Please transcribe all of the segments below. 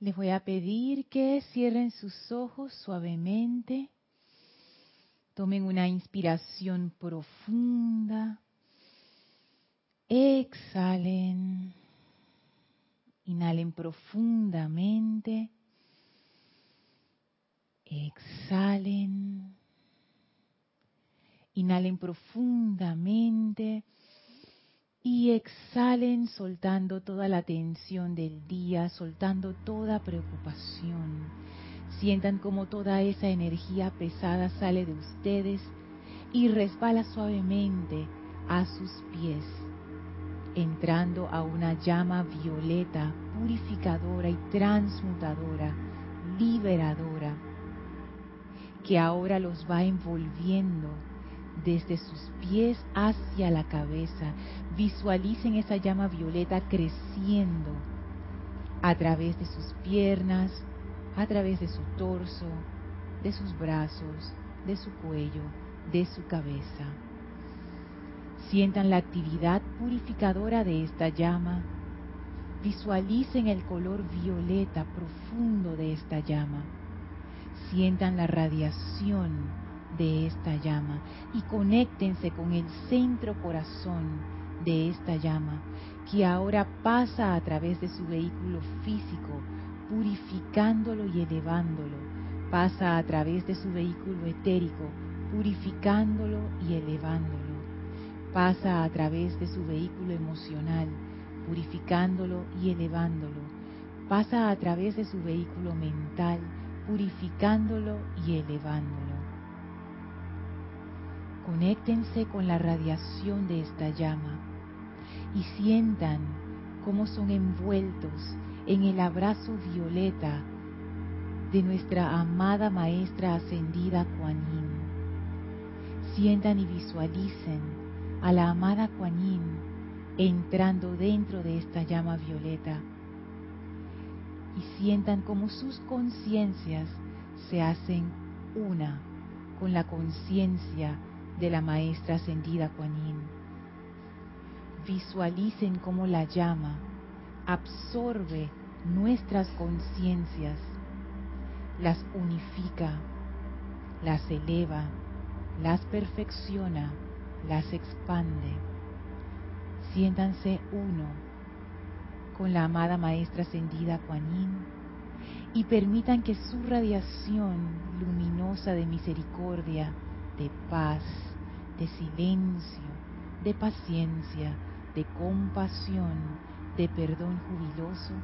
Les voy a pedir que cierren sus ojos suavemente. Tomen una inspiración profunda. Exhalen. Inhalen profundamente. Exhalen. Inhalen profundamente y exhalen soltando toda la tensión del día, soltando toda preocupación. Sientan como toda esa energía pesada sale de ustedes y resbala suavemente a sus pies, entrando a una llama violeta, purificadora y transmutadora, liberadora, que ahora los va envolviendo desde sus pies hacia la cabeza. Visualicen esa llama violeta creciendo a través de sus piernas, a través de su torso, de sus brazos, de su cuello, de su cabeza. Sientan la actividad purificadora de esta llama. Visualicen el color violeta profundo de esta llama. Sientan la radiación de esta llama y conéctense con el centro corazón de esta llama que ahora pasa a través de su vehículo físico, purificándolo y elevándolo. Pasa a través de su vehículo etérico, purificándolo y elevándolo. Pasa a través de su vehículo emocional, purificándolo y elevándolo. Pasa a través de su vehículo mental, purificándolo y elevándolo. Conéctense con la radiación de esta llama y sientan cómo son envueltos en el abrazo violeta de nuestra amada maestra ascendida Kuan Yin. Sientan y visualicen a la amada Kuan Yin entrando dentro de esta llama violeta y sientan como sus conciencias se hacen una con la conciencia de la maestra ascendida Kuan Yin. Visualicen cómo la llama absorbe nuestras conciencias, las unifica, las eleva, las perfecciona, las expande. Siéntanse uno con la amada maestra ascendida Kuan Yin y permitan que su radiación luminosa de misericordia, de paz, de silencio, de paciencia, de compasión, de perdón jubiloso,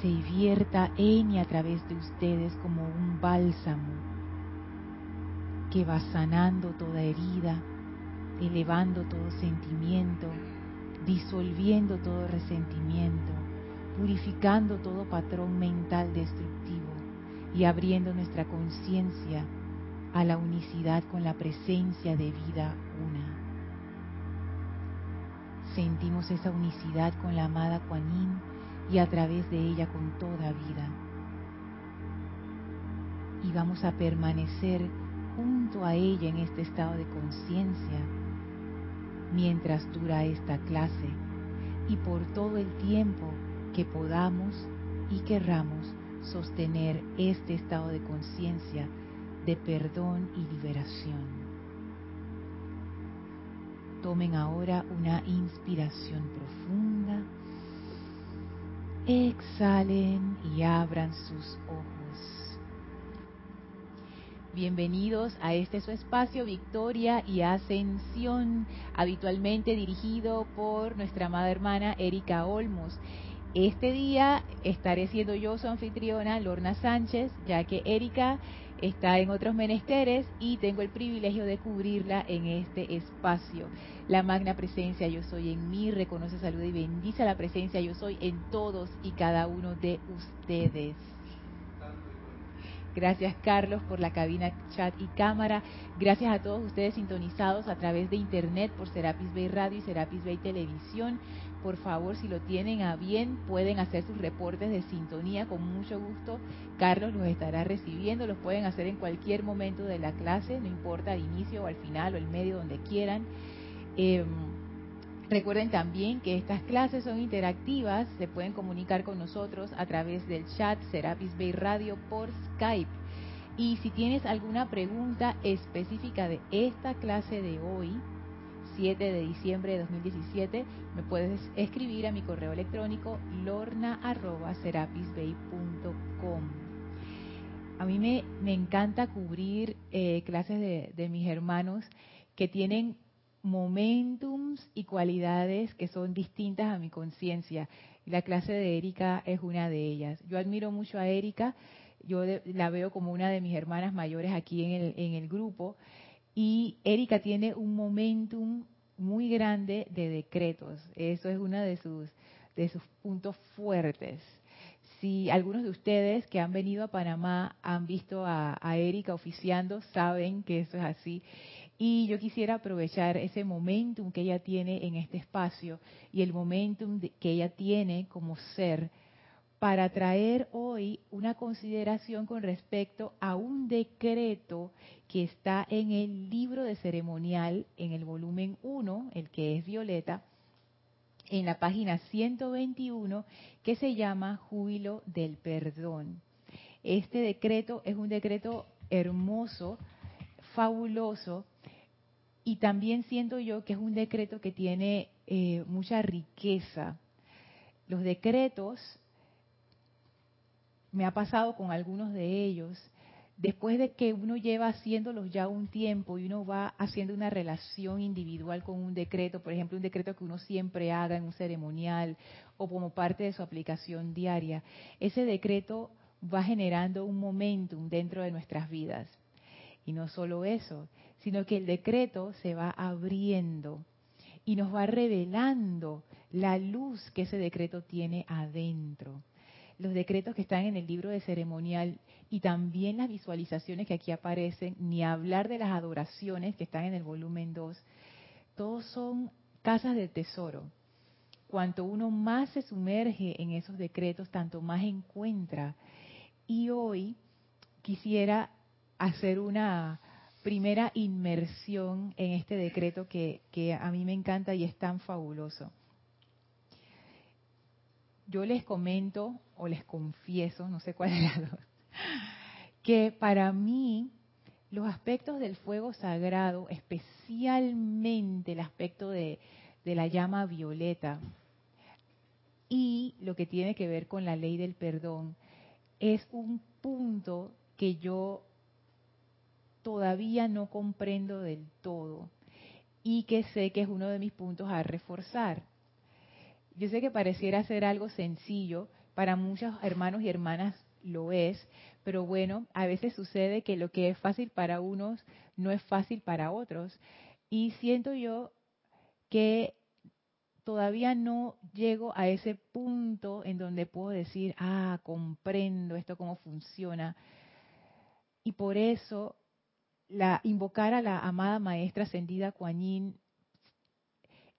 se vierta en y a través de ustedes como un bálsamo que va sanando toda herida, elevando todo sentimiento, disolviendo todo resentimiento, purificando todo patrón mental destructivo y abriendo nuestra conciencia a la unicidad con la presencia de vida una. Sentimos esa unicidad con la amada Kuan y a través de ella con toda vida. Y vamos a permanecer junto a ella en este estado de conciencia mientras dura esta clase y por todo el tiempo que podamos y querramos sostener este estado de conciencia de perdón y liberación. Tomen ahora una inspiración profunda. Exhalen y abran sus ojos. Bienvenidos a este su espacio Victoria y Ascensión, habitualmente dirigido por nuestra amada hermana Erika Olmos. Este día estaré siendo yo su anfitriona, Lorna Sánchez, ya que Erika está en otros menesteres y tengo el privilegio de cubrirla en este espacio. La magna presencia yo soy en mí, reconoce, saluda y bendice la presencia yo soy en todos y cada uno de ustedes. Gracias Carlos por la cabina, chat y cámara. Gracias a todos ustedes sintonizados a través de internet por Serapis Bay Radio y Serapis Bay Televisión por favor, si lo tienen a bien, pueden hacer sus reportes de sintonía con mucho gusto. Carlos los estará recibiendo, los pueden hacer en cualquier momento de la clase, no importa al inicio o al final o el medio, donde quieran. Em, Recuerden también que estas clases son interactivas, se pueden comunicar con nosotros a través del chat Serapis Bay Radio por Skype. Y si tienes alguna pregunta específica de esta clase de hoy, 7 de diciembre de 2017, me puedes escribir a mi correo electrónico lorna.serapisbay.com. A mí me, encanta cubrir eh, clases de, de mis hermanos que tienen momentums y cualidades que son distintas a mi conciencia. La clase de Erika es una de ellas. Yo admiro mucho a Erika, yo la veo como una de mis hermanas mayores aquí en el, en el grupo, y Erika tiene un momentum muy grande de decretos. Eso es uno de sus, de sus puntos fuertes. Si algunos de ustedes que han venido a Panamá han visto a, a Erika oficiando, saben que eso es así. Y yo quisiera aprovechar ese momentum que ella tiene en este espacio y el momentum que ella tiene como ser para traer hoy una consideración con respecto a un decreto que está en el libro de ceremonial, en el volumen 1, el que es violeta, en la página 121, que se llama Júbilo del Perdón. Este decreto es un decreto hermoso, fabuloso, y también siento yo que es un decreto que tiene eh, mucha riqueza. Los decretos, me ha pasado con algunos de ellos, después de que uno lleva haciéndolos ya un tiempo y uno va haciendo una relación individual con un decreto, por ejemplo, un decreto que uno siempre haga en un ceremonial o como parte de su aplicación diaria, ese decreto va generando un momentum dentro de nuestras vidas. Y no solo eso, sino que el decreto se va abriendo y nos va revelando la luz que ese decreto tiene adentro. Los decretos que están en el libro de ceremonial y también las visualizaciones que aquí aparecen, ni hablar de las adoraciones que están en el volumen 2, todos son casas de tesoro. Cuanto uno más se sumerge en esos decretos, tanto más encuentra. Y hoy quisiera hacer una primera inmersión en este decreto que, a mí me encanta y es tan fabuloso. Yo les comento o les confieso, no sé cuál es la dos, que para mí los aspectos del fuego sagrado, especialmente el aspecto de, de la llama violeta y lo que tiene que ver con la ley del perdón, es un punto que yo todavía no comprendo del todo y que sé que es uno de mis puntos a reforzar. Yo sé que pareciera ser algo sencillo, para muchos hermanos y hermanas lo es, pero bueno, a veces sucede que lo que es fácil para unos no es fácil para otros. Y siento yo que todavía no llego a ese punto en donde puedo decir, ah, comprendo esto cómo funciona. Y por eso la, invocar a la amada maestra ascendida Kuan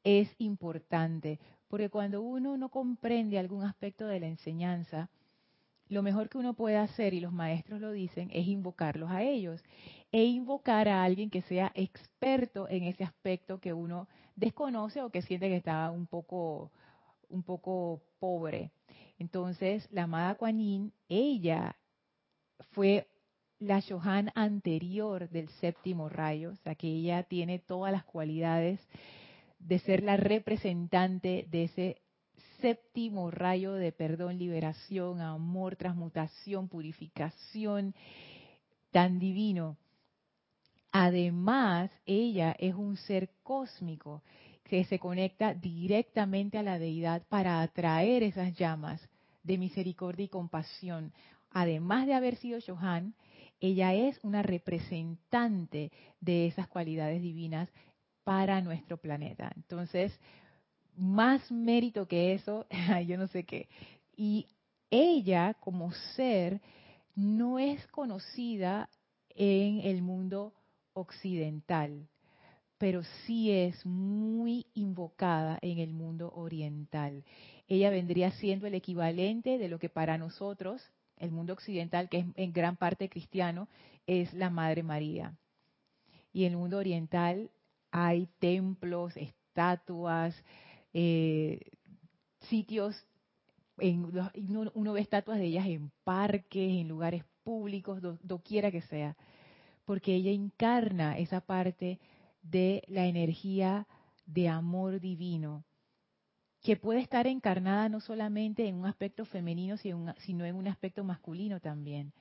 es importante, porque cuando uno no comprende algún aspecto de la enseñanza, lo mejor que uno puede hacer, y los maestros lo dicen, es invocarlos a ellos e invocar a alguien que sea experto en ese aspecto que uno desconoce o que siente que está un poco, un poco pobre. Entonces, la amada Kuan ella fue la Johan anterior del séptimo rayo, o sea que ella tiene todas las cualidades de ser la representante de ese séptimo rayo de perdón, liberación, amor, transmutación, purificación tan divino. Además, ella es un ser cósmico que se conecta directamente a la deidad para atraer esas llamas de misericordia y compasión. Además de haber sido Johan, ella es una representante de esas cualidades divinas para nuestro planeta. Entonces, más mérito que eso, yo no sé qué. Y ella como ser no es conocida en el mundo occidental, pero sí es muy invocada en el mundo oriental. Ella vendría siendo el equivalente de lo que para nosotros el mundo occidental, que es en gran parte cristiano, es la Madre María. Y el mundo oriental hay templos, estatuas, eh, sitios, en, uno, ve estatuas de ellas en parques, en lugares públicos, doquiera que sea, porque ella encarna esa parte de la energía de amor divino, que puede estar encarnada no solamente en un aspecto femenino, sino en un aspecto masculino también.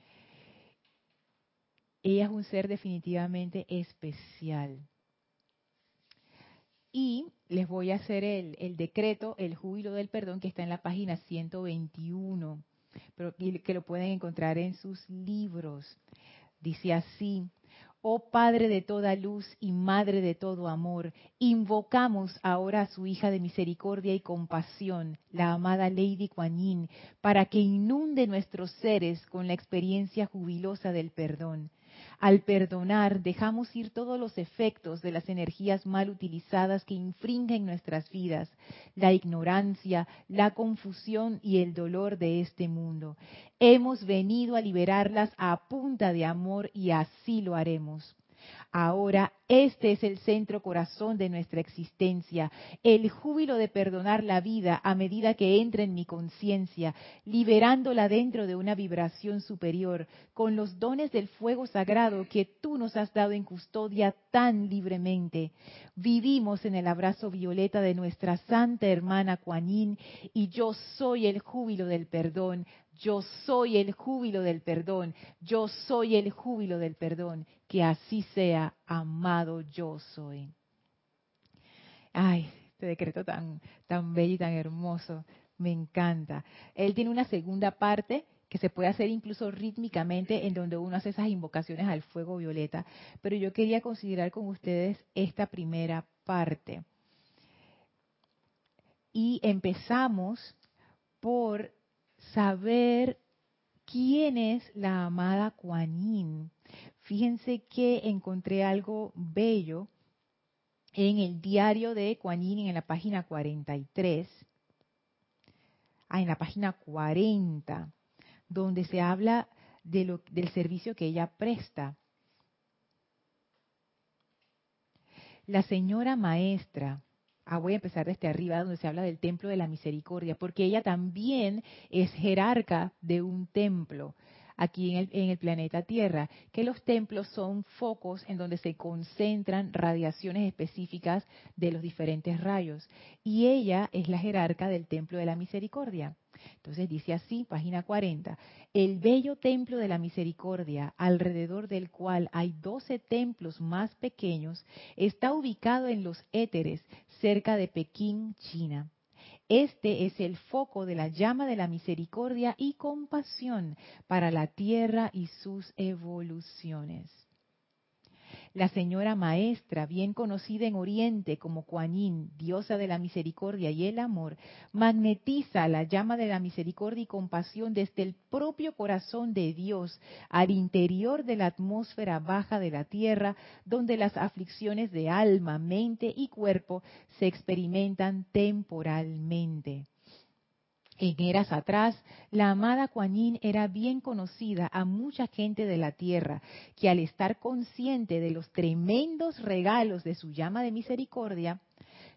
Ella es un ser definitivamente especial. Y les voy a hacer el, decreto, el júbilo del perdón, que está en la página 121, pero que lo pueden encontrar en sus libros. Dice así, oh Padre de toda luz y Madre de todo amor, invocamos ahora a su hija de misericordia y compasión, la amada Lady Kuan para que inunde nuestros seres con la experiencia jubilosa del perdón al perdonar, dejamos ir todos los efectos de las energías mal utilizadas que infringen nuestras vidas, la ignorancia, la confusión y el dolor de este mundo. Hemos venido a liberarlas a punta de amor y así lo haremos. Ahora este es el centro corazón de nuestra existencia, el júbilo de perdonar la vida a medida que entra en mi conciencia, liberándola dentro de una vibración superior, con los dones del fuego sagrado que tú nos has dado en custodia tan libremente. Vivimos en el abrazo violeta de nuestra santa hermana Kuan y yo soy el júbilo del perdón, yo soy el júbilo del perdón, yo soy el júbilo del perdón, que así sea, amado yo soy. Ay, este decreto tan, tan bello y tan hermoso, me encanta. Él tiene una segunda parte que se puede hacer incluso rítmicamente en donde uno hace esas invocaciones al fuego violeta, pero yo quería considerar con ustedes esta primera parte. Y empezamos por saber quién es la amada Kuan Fíjense que encontré algo bello en el diario de Kuan en la página 43, ah, en la página 40, donde se habla del servicio que ella presta. La señora maestra Ah, voy a empezar desde arriba, donde se habla del templo de la misericordia, porque ella también es jerarca de un templo aquí en el, en el, planeta Tierra, que los templos son focos en donde se concentran radiaciones específicas de los diferentes rayos. Y ella es la jerarca del templo de la misericordia. Entonces dice así, página 40, el bello templo de la misericordia, alrededor del cual hay doce templos más pequeños, está ubicado en los éteres, cerca de Pekín, China. Este es el foco de la llama de la misericordia y compasión para la tierra y sus evoluciones. La señora maestra, bien conocida en Oriente como Kuan diosa de la misericordia y el amor, magnetiza la llama de la misericordia y compasión desde el propio corazón de Dios al interior de la atmósfera baja de la tierra, donde las aflicciones de alma, mente y cuerpo se experimentan temporalmente. En eras atrás, la amada Kuan era bien conocida a mucha gente de la tierra, que al estar consciente de los tremendos regalos de su llama de misericordia,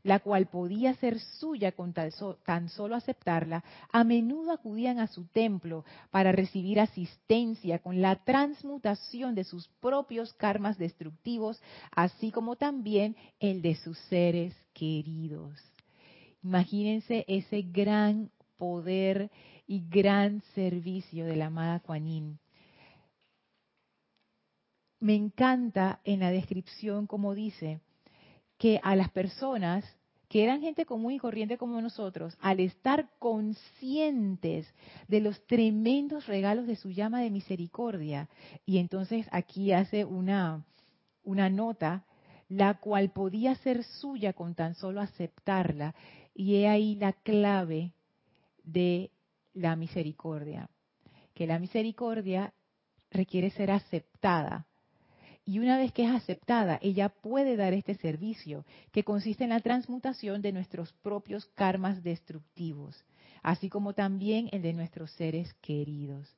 la cual podía ser suya con tan solo aceptarla, a menudo acudían a su templo para recibir asistencia con la transmutación de sus propios karmas destructivos, así como también el de sus seres queridos. Imagínense ese gran poder y gran servicio de la amada Kuan Me encanta en la descripción como dice que a las personas que eran gente común y corriente como nosotros, al estar conscientes de los tremendos regalos de su llama de misericordia, y entonces aquí hace una, una nota, la cual podía ser suya con tan solo aceptarla, y he ahí la clave de la misericordia, que la misericordia requiere ser aceptada. Y una vez que es aceptada, ella puede dar este servicio, que consiste en la transmutación de nuestros propios karmas destructivos, así como también el de nuestros seres queridos.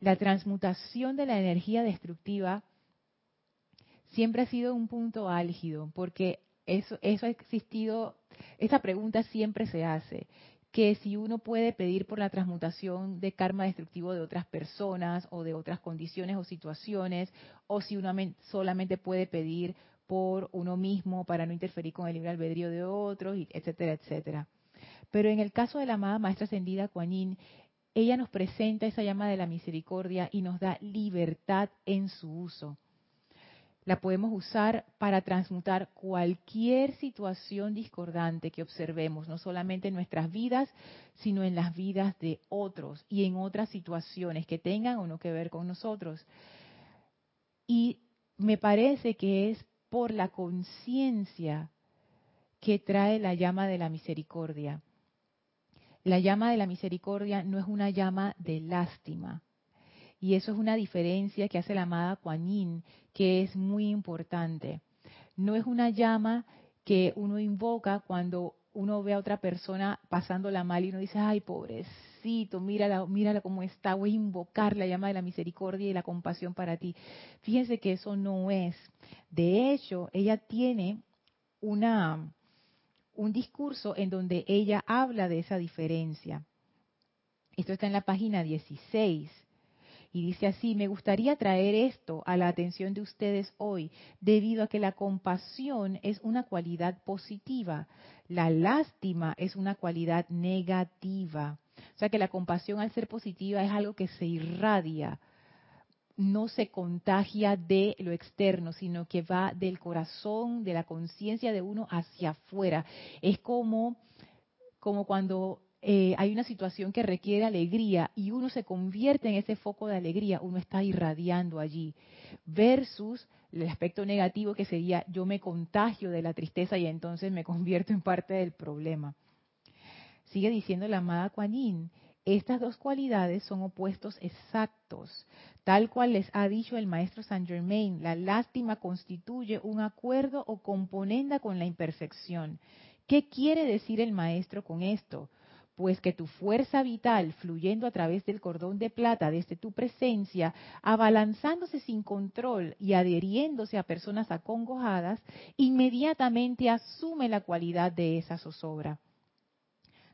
La transmutación de la energía destructiva siempre ha sido un punto álgido, porque eso, eso ha existido, esa pregunta siempre se hace, que si uno puede pedir por la transmutación de karma destructivo de otras personas o de otras condiciones o situaciones, o si uno solamente puede pedir por uno mismo para no interferir con el libre albedrío de otros, etcétera, etcétera. Pero en el caso de la amada Maestra Ascendida Kuan ella nos presenta esa llama de la misericordia y nos da libertad en su uso. La podemos usar para transmutar cualquier situación discordante que observemos, no solamente en nuestras vidas, sino en las vidas de otros y en otras situaciones que tengan o no que ver con nosotros. Y me parece que es por la conciencia que trae la llama de la misericordia. La llama de la misericordia no es una llama de lástima. Y eso es una diferencia que hace la amada Kuan que es muy importante. No es una llama que uno invoca cuando uno ve a otra persona pasándola mal y uno dice, ay, pobrecito, mírala, mírala cómo está, voy a invocar la llama de la misericordia y la compasión para ti. Fíjense que eso no es. De hecho, ella tiene una, un discurso en donde ella habla de esa diferencia. Esto está en la página 16. Y dice así, me gustaría traer esto a la atención de ustedes hoy, debido a que la compasión es una cualidad positiva, la lástima es una cualidad negativa. O sea que la compasión al ser positiva es algo que se irradia, no se contagia de lo externo, sino que va del corazón, de la conciencia de uno hacia afuera. Es como, como cuando eh, hay una situación que requiere alegría y uno se convierte en ese foco de alegría, uno está irradiando allí, versus el aspecto negativo que sería yo me contagio de la tristeza y entonces me convierto en parte del problema. Sigue diciendo la amada Kuan estas dos cualidades son opuestos exactos. Tal cual les ha dicho el maestro Saint Germain, la lástima constituye un acuerdo o componenda con la imperfección. ¿Qué quiere decir el maestro con esto? Pues que tu fuerza vital, fluyendo a través del cordón de plata desde tu presencia, abalanzándose sin control y adheriéndose a personas acongojadas, inmediatamente asume la cualidad de esa zozobra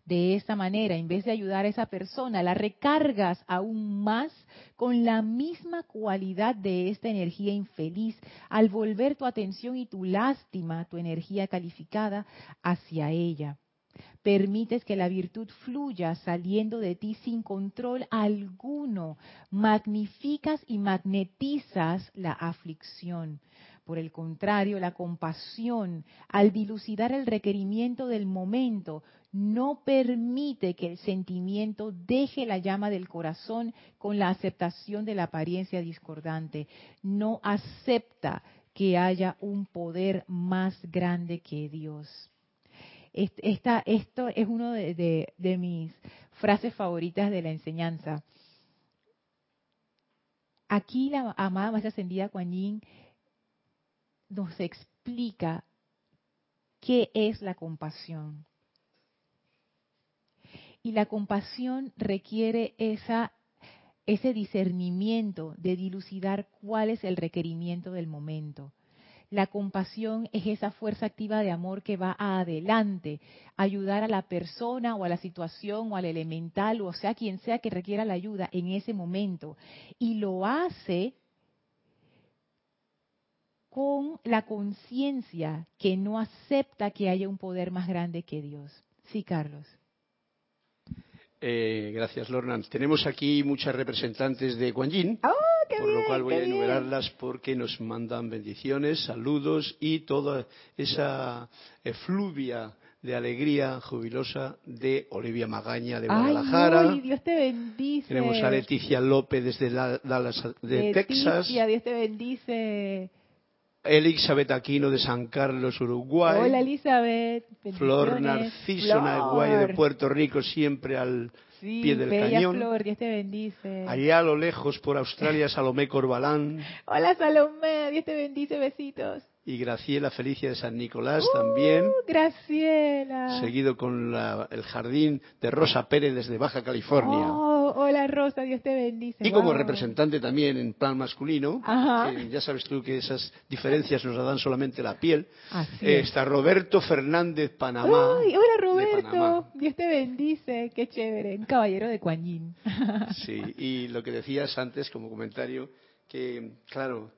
de esta manera, en vez de ayudar a esa persona, la recargas aún más con la misma cualidad de esta energía infeliz al volver tu atención y tu lástima, tu energía calificada, hacia ella. Permites que la virtud fluya saliendo de ti sin control alguno. Magnificas y magnetizas la aflicción. Por el contrario, la compasión, al dilucidar el requerimiento del momento, no permite que el sentimiento deje la llama del corazón con la aceptación de la apariencia discordante. No acepta que haya un poder más grande que Dios. Esta, esto es una de, mis frases favoritas de la enseñanza. Aquí la amada más ascendida Kuan Yin nos explica qué es la compasión. Y la compasión requiere esa, ese discernimiento de dilucidar cuál es el requerimiento del momento. La compasión es esa fuerza activa de amor que va adelante, ayudar a la persona o a la situación o al elemental o sea quien sea que requiera la ayuda en ese momento. Y lo hace con la conciencia que no acepta que haya un poder más grande que Dios. Sí, Carlos. Eh, gracias, Lorna. Tenemos aquí muchas representantes de Guan Yin, ¡Oh, por lo cual voy a enumerarlas porque nos mandan bendiciones, saludos y toda esa efluvia de alegría jubilosa de Olivia Magaña de Guadalajara. Ay, Dios te bendice. Tenemos a Leticia López desde Dallas, de Texas. Dios te bendice. Elizabeth Aquino de San Carlos, Uruguay. Hola Elizabeth. Flor Narciso Naguayo de Puerto Rico, siempre al pie del cañón. Flor, Dios te bendice. Allá a lo lejos, por Australia, Salomé Corbalán. Hola Salomé, Dios te bendice, besitos. Y Graciela Felicia de San Nicolás también. Uh, Graciela. Seguido con el jardín de Rosa Pérez desde Baja California. Oh, Hola Rosa, Dios te bendice. Y como representante también en plan masculino, ya sabes tú que esas diferencias nos las dan solamente la piel. está Roberto Fernández Panamá. hola Roberto, Dios te bendice, qué chévere, un caballero de Cuañín. sí, y lo que decías antes como comentario, que claro,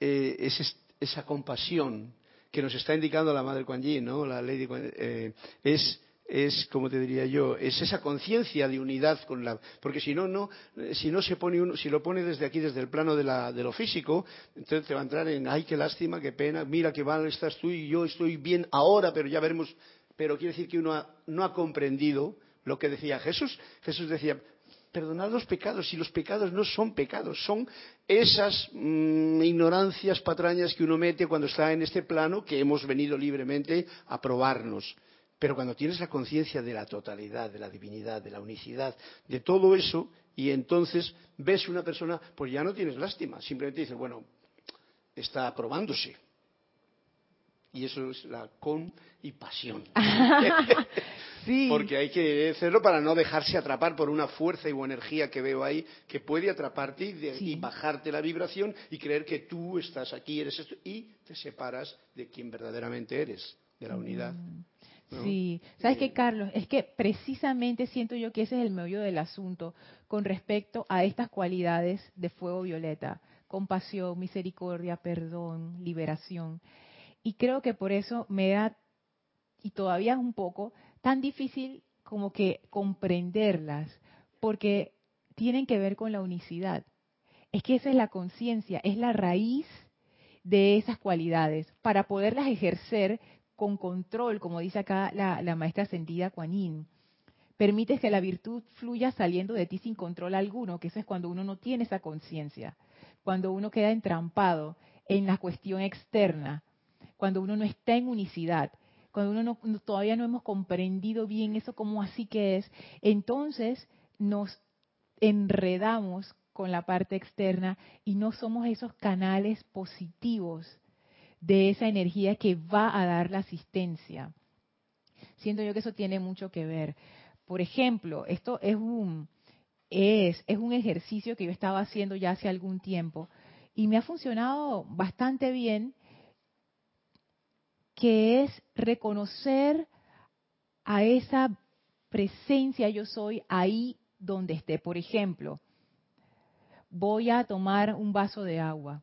eh, es esa compasión que nos está indicando la Madre Kuan Yin, ¿no? La Lady eh, es es como te diría yo es esa conciencia de unidad con la porque si no no si no se pone uno si lo pone desde aquí desde el plano de, la, de lo físico entonces te va a entrar en ay qué lástima qué pena mira qué mal estás tú y yo estoy bien ahora pero ya veremos pero quiere decir que uno no ha comprendido lo que decía Jesús. Jesús decía perdonad los pecados y los pecados no son pecados, son esas mm, ignorancias patrañas que uno mete cuando está en este plano que hemos venido libremente a probarnos. Pero cuando tienes la conciencia de la totalidad, de la divinidad, de la unicidad, de todo eso, y entonces ves una persona, pues ya no tienes lástima, simplemente dices, bueno, está probándose. Y eso es la con y pasión. Porque hay que hacerlo para no dejarse atrapar por una fuerza o energía que veo ahí que puede atraparte y, bajarte la vibración y creer que tú estás aquí, eres esto, y te separas de quien verdaderamente eres, de la unidad. Mm. Sí, ¿sabes qué, Carlos? Es que precisamente siento yo que ese es el meollo del asunto con respecto a estas cualidades de fuego violeta, compasión, misericordia, perdón, liberación. Y creo que por eso me da, y todavía es un poco, tan difícil como que comprenderlas, porque tienen que ver con la unicidad. Es que esa es la conciencia, es la raíz de esas cualidades. Para poderlas ejercer con control, como dice acá la, maestra ascendida Kuan Permites que la virtud fluya saliendo de ti sin control alguno, que eso es cuando uno no tiene esa conciencia, cuando uno queda entrampado en la cuestión externa, cuando uno no está en unicidad cuando uno no, todavía no hemos comprendido bien eso como así que es, entonces nos enredamos con la parte externa y no somos esos canales positivos de esa energía que va a dar la asistencia. Siento yo que eso tiene mucho que ver. Por ejemplo, esto es un es, es un ejercicio que yo estaba haciendo ya hace algún tiempo y me ha funcionado bastante bien que es reconocer a esa presencia yo soy ahí donde esté. Por ejemplo, voy a tomar un vaso de agua.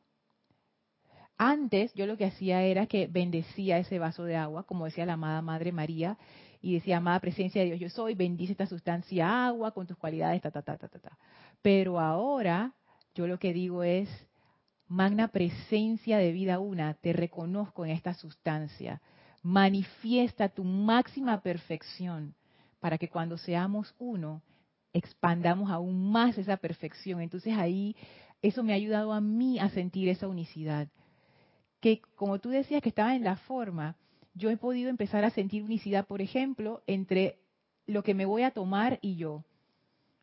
Antes yo lo que hacía era que bendecía ese vaso de agua, como decía la amada Madre María, y decía, amada presencia de Dios, yo soy, bendice esta sustancia agua con tus cualidades, ta, ta, ta, ta, ta, ta. Pero ahora yo lo que digo es, Magna presencia de vida una, te reconozco en esta sustancia. Manifiesta tu máxima perfección para que cuando seamos uno, expandamos aún más esa perfección. Entonces ahí eso me ha ayudado a mí a sentir esa unicidad. Que como tú decías que estaba en la forma, yo he podido empezar a sentir unicidad, por ejemplo, entre lo que me voy a tomar y yo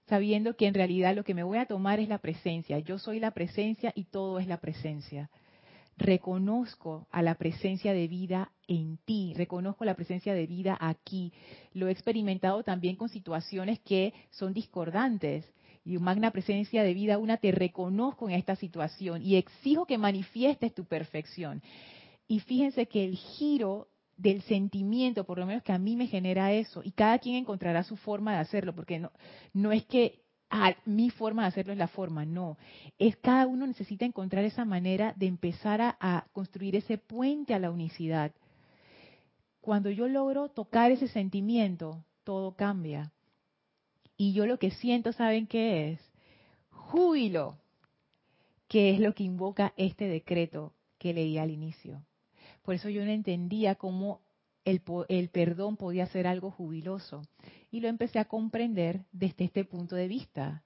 sabiendo que en realidad lo que me voy a tomar es la presencia. Yo soy la presencia y todo es la presencia. Reconozco a la presencia de vida en ti, reconozco la presencia de vida aquí. Lo he experimentado también con situaciones que son discordantes. Y magna presencia de vida, una, te reconozco en esta situación y exijo que manifiestes tu perfección. Y fíjense que el giro del sentimiento, por lo menos que a mí me genera eso, y cada quien encontrará su forma de hacerlo, porque no, no es que ah, mi forma de hacerlo es la forma, no, es cada uno necesita encontrar esa manera de empezar a, a construir ese puente a la unicidad. Cuando yo logro tocar ese sentimiento, todo cambia. Y yo lo que siento, ¿saben qué es? Júbilo, que es lo que invoca este decreto que leí al inicio. Por eso yo no entendía cómo el, el, perdón podía ser algo jubiloso. Y lo empecé a comprender desde este punto de vista.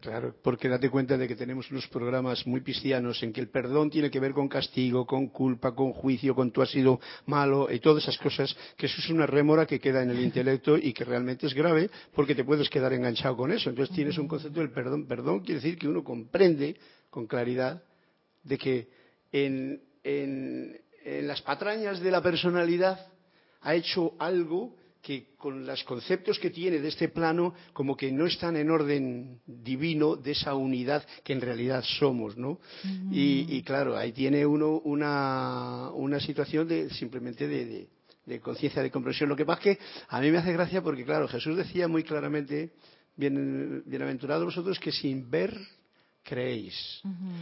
Claro, porque date cuenta de que tenemos unos programas muy cristianos en que el perdón tiene que ver con castigo, con culpa, con juicio, con tú has sido malo y todas esas cosas, que eso es una rémora que queda en el intelecto y que realmente es grave porque te puedes quedar enganchado con eso. Entonces tienes un concepto del perdón. Perdón quiere decir que uno comprende con claridad de que en, en, en las patrañas de la personalidad ha hecho algo que con los conceptos que tiene de este plano, como que no están en orden divino de esa unidad que en realidad somos, ¿no? y, claro, ahí tiene uno una, una situación de simplemente de, de, conciencia, de comprensión. Lo que pasa es que a mí me hace gracia porque, claro, Jesús decía muy claramente, bien, bienaventurados vosotros que sin ver creéis.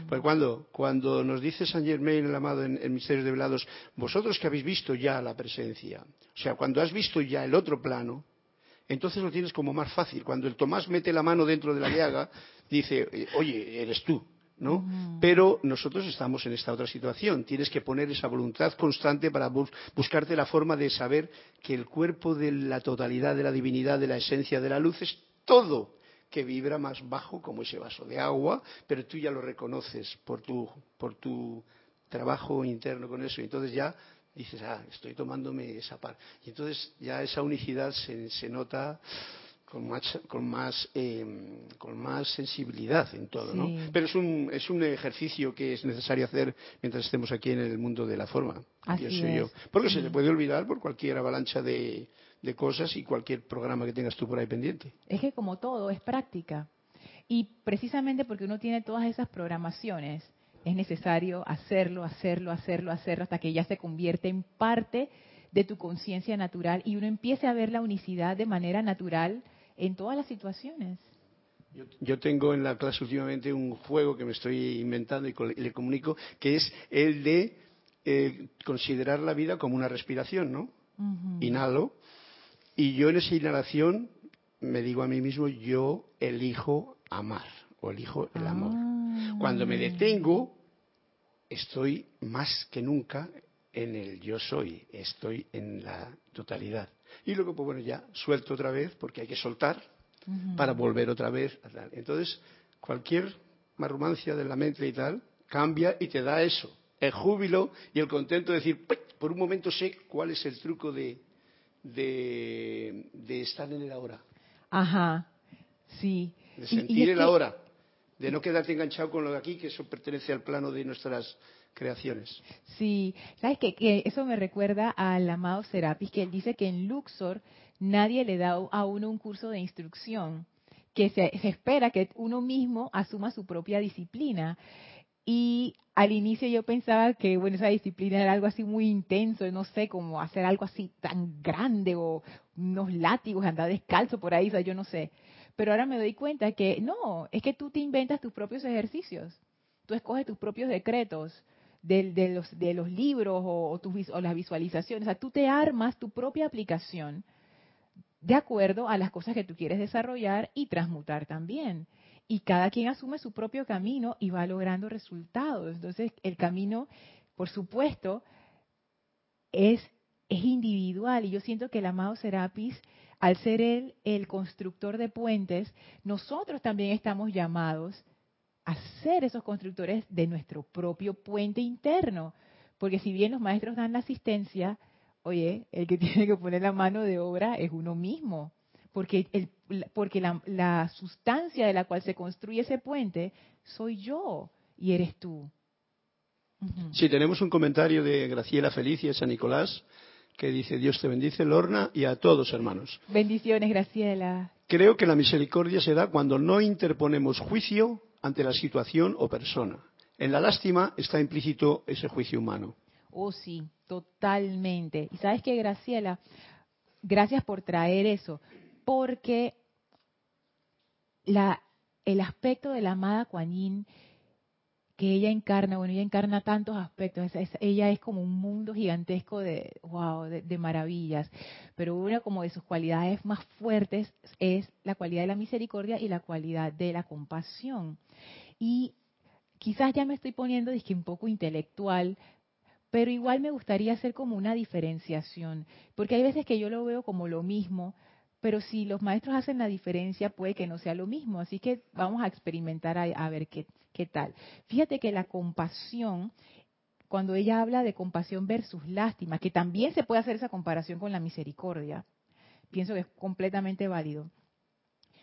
Pues cuando, cuando nos dice San Germain el amado en, Misterios de Velados, vosotros que habéis visto ya la presencia, o sea, cuando has visto ya el otro plano, entonces lo tienes como más fácil. Cuando el Tomás mete la mano dentro de la llaga, dice, eh, oye, eres tú, ¿no? Pero nosotros estamos en esta otra situación. Tienes que poner esa voluntad constante para buscarte la forma de saber que el cuerpo de la totalidad de la divinidad, de la esencia de la luz, es todo que vibra más bajo como ese vaso de agua, pero tú ya lo reconoces por tu, por tu trabajo interno con eso. Y entonces ya dices, ah, estoy tomándome esa parte. Y entonces ya esa unicidad se, se nota con más, con más, em, con más sensibilidad en todo, ¿no? Pero es un, es un ejercicio que es necesario hacer mientras estemos aquí en el mundo de la forma, Así yo. Porque se le puede olvidar por cualquier avalancha de, de cosas y cualquier programa que tengas tú por ahí pendiente. Es que como todo, es práctica. Y precisamente porque uno tiene todas esas programaciones, es necesario hacerlo, hacerlo, hacerlo, hacerlo, hasta que ya se convierte en parte de tu conciencia natural y uno empiece a ver la unicidad de manera natural en todas las situaciones. Yo, tengo en la clase últimamente un juego que me estoy inventando y, le comunico, que es el de eh, considerar la vida como una respiración, ¿no? Inhalo, y yo en esa inhalación me digo a mí mismo, yo elijo amar o elijo el amor. Ah. Cuando me detengo, estoy más que nunca en el yo soy, estoy en la totalidad. Y luego, pues bueno, ya suelto otra vez porque hay que soltar para volver otra vez. A tal. Entonces, cualquier marrumancia de la mente y tal cambia y te da eso, el júbilo y el contento de decir, por un momento sé cuál es el truco de, de, estar en el ahora. Ajá, sí. De sentir el ahora, de no quedarte enganchado con lo de aquí, que eso pertenece al plano de nuestras creaciones. Sí, sabes que, que eso me recuerda al amado Serapis, que él dice que en Luxor nadie le da a uno un curso de instrucción, que se espera que uno mismo asuma su propia disciplina. Y al inicio yo pensaba que, bueno, esa disciplina era algo así muy intenso, no sé, como hacer algo así tan grande o unos látigos, andar descalzo por ahí, o sea, yo no sé. Pero ahora me doy cuenta que no, es que tú te inventas tus propios ejercicios, tú escoges tus propios decretos de, los, libros o, o las visualizaciones, o sea, tú te armas tu propia aplicación de acuerdo a las cosas que tú quieres desarrollar y transmutar también y cada quien asume su propio camino y va logrando resultados. Entonces, el camino, por supuesto, es, es individual y yo siento que el amado Serapis, al ser él el constructor de puentes, nosotros también estamos llamados a ser esos constructores de nuestro propio puente interno. Porque si bien los maestros dan la asistencia, oye, el que tiene que poner la mano de obra es uno mismo porque, el, porque la, sustancia de la cual se construye ese puente soy yo y eres tú. Sí, tenemos un comentario de Graciela Felicia San Nicolás que dice, Dios te bendice, Lorna, y a todos, hermanos. Bendiciones, Graciela. Creo que la misericordia se da cuando no interponemos juicio ante la situación o persona. En la lástima está implícito ese juicio humano. Oh, sí, totalmente. Y sabes qué, Graciela, gracias por traer eso, porque la, el aspecto de la amada Kuan que ella encarna, bueno, ella encarna tantos aspectos, ella es como un mundo gigantesco de, de, maravillas, pero una como de sus cualidades más fuertes es la cualidad de la misericordia y la cualidad de la compasión. Y quizás ya me estoy poniendo disque un poco intelectual, pero igual me gustaría hacer como una diferenciación, porque hay veces que yo lo veo como lo mismo, pero si los maestros hacen la diferencia, puede que no sea lo mismo. Así que vamos a experimentar a, ver qué, qué tal. Fíjate que la compasión, cuando ella habla de compasión versus lástima, que también se puede hacer esa comparación con la misericordia, pienso que es completamente válido.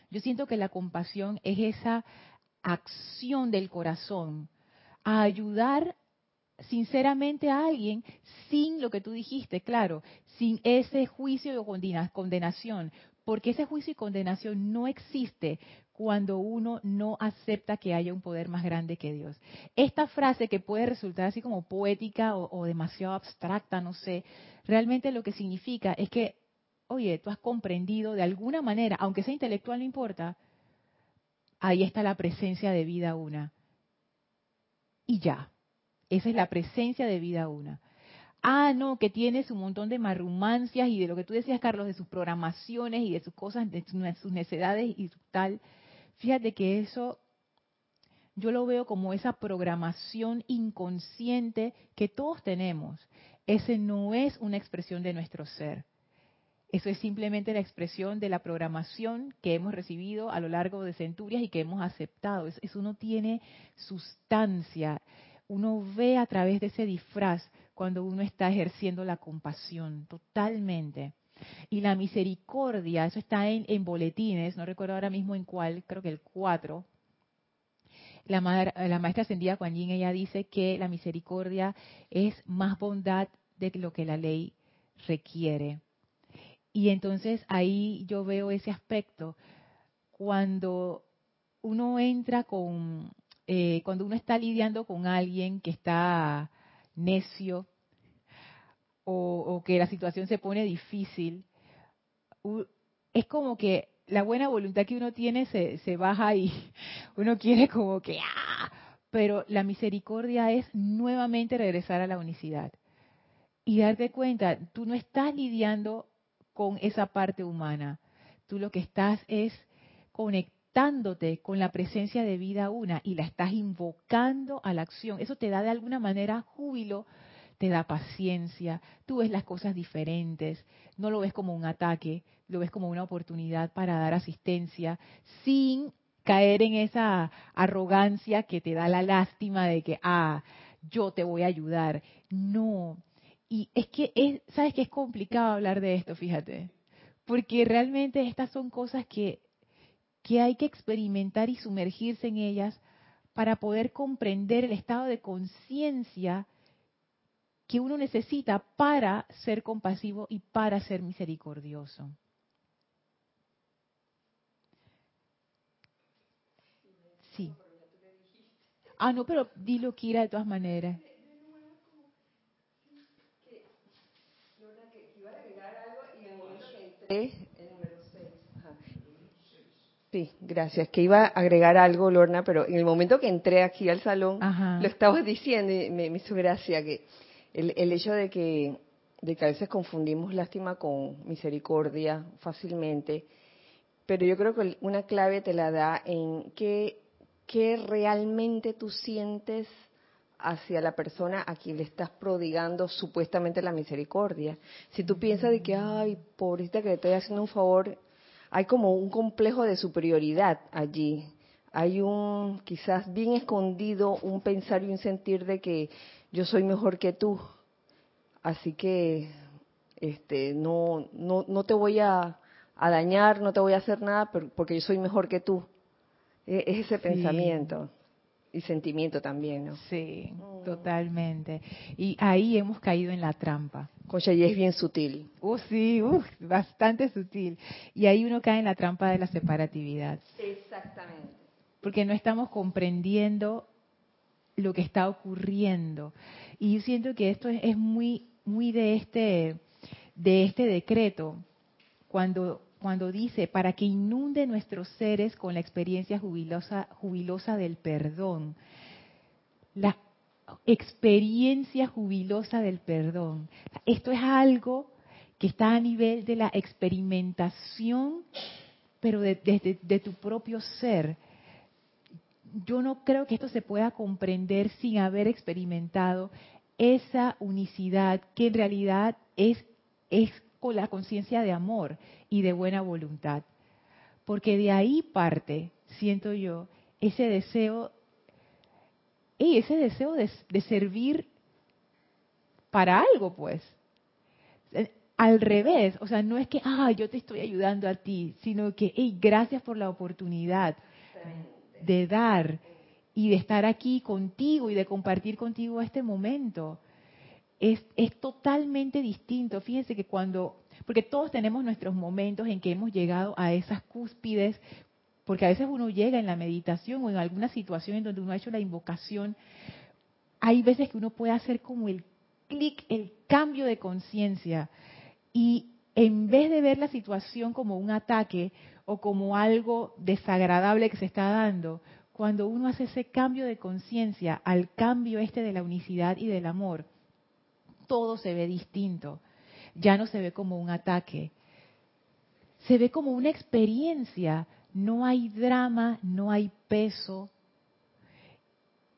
Yo siento que la compasión es esa acción del corazón a ayudar sinceramente a alguien sin lo que tú dijiste, claro, sin ese juicio o condenación, porque ese juicio y condenación no existe cuando uno no acepta que haya un poder más grande que Dios. Esta frase que puede resultar así como poética o, demasiado abstracta, no sé, realmente lo que significa es que, oye, tú has comprendido de alguna manera, aunque sea intelectual, no importa, ahí está la presencia de vida una. Y ya, esa es la presencia de vida una. Ah, no, que tienes un montón de marrumancias y de lo que tú decías, Carlos, de sus programaciones y de sus cosas, de sus necesidades y tal. Fíjate que eso yo lo veo como esa programación inconsciente que todos tenemos. Ese no es una expresión de nuestro ser. Eso es simplemente la expresión de la programación que hemos recibido a lo largo de centurias y que hemos aceptado. Eso no tiene sustancia. Uno ve a través de ese disfraz cuando uno está ejerciendo la compasión, totalmente. Y la misericordia, eso está en, boletines, no recuerdo ahora mismo en cuál, creo que el 4. La, la maestra ascendida Kuan Yin, ella dice que la misericordia es más bondad de lo que la ley requiere. Y entonces ahí yo veo ese aspecto. Cuando uno entra con, eh, cuando uno está lidiando con alguien que está necio, o, que la situación se pone difícil, es como que la buena voluntad que uno tiene se, baja y uno quiere como que, ¡ah! pero la misericordia es nuevamente regresar a la unicidad y darte cuenta, tú no estás lidiando con esa parte humana, tú lo que estás es con la presencia de vida una y la estás invocando a la acción. Eso te da de alguna manera júbilo te da paciencia, tú ves las cosas diferentes, no lo ves como un ataque, lo ves como una oportunidad para dar asistencia sin caer en esa arrogancia que te da la lástima de que, ah, yo te voy a ayudar. No. Y es que, es, ¿sabes que es complicado hablar de esto? Fíjate. Porque realmente estas son cosas que, que hay que experimentar y sumergirse en ellas para poder comprender el estado de conciencia que uno necesita para ser compasivo y para ser misericordioso. Sí. Ah, no, pero dilo, Kira, de todas maneras. Sí, gracias. Que iba a agregar algo, Lorna, pero en el momento que entré aquí al salón, lo estabas diciendo y me hizo gracia que el, el hecho de que, de que a veces confundimos lástima con misericordia fácilmente, pero yo creo que una clave te la da en qué, qué realmente tú sientes hacia la persona a quien le estás prodigando supuestamente la misericordia. Si tú piensas de que, ay, pobrecita que le estoy haciendo un favor, hay como un complejo de superioridad allí. Hay un, quizás bien escondido, un pensar y un sentir de que yo soy mejor que tú, así que este, no, no, no te voy a, dañar, no te voy a hacer nada porque yo soy mejor que tú. E, es ese pensamiento y sentimiento también, ¿no? Sí, mm. totalmente. Y ahí hemos caído en la trampa. Cocha, y es bien sutil. Uh, sí, uh, bastante sutil. Y ahí uno cae en la trampa de la separatividad. Exactamente. Porque no estamos comprendiendo lo que está ocurriendo. Y yo siento que esto es, muy, muy de este, de este decreto, cuando, cuando dice, para que inunde nuestros seres con la experiencia jubilosa, del perdón. La experiencia jubilosa del perdón. Esto es algo que está a nivel de la experimentación, pero desde de tu propio ser yo no creo que esto se pueda comprender sin haber experimentado esa unicidad que en realidad es, es con la conciencia de amor y de buena voluntad. Porque de ahí parte, siento yo, ese deseo, y ese deseo de, de servir para algo, pues. Al revés, o sea, no es que, ah, yo te estoy ayudando a ti, sino que, hey, gracias por la oportunidad de dar y de estar aquí contigo y de compartir contigo este momento. Es, es totalmente distinto. Fíjense que cuando, porque todos tenemos nuestros momentos en que hemos llegado a esas cúspides, porque a veces uno llega en la meditación o en alguna situación en donde uno ha hecho la invocación, hay veces que uno puede hacer como el clic, el cambio de conciencia y en vez de ver la situación como un ataque o como algo desagradable que se está dando, cuando uno hace ese cambio de conciencia al cambio este de la unicidad y del amor, todo se ve distinto. Ya no se ve como un ataque, se ve como una experiencia. No hay drama, no hay peso.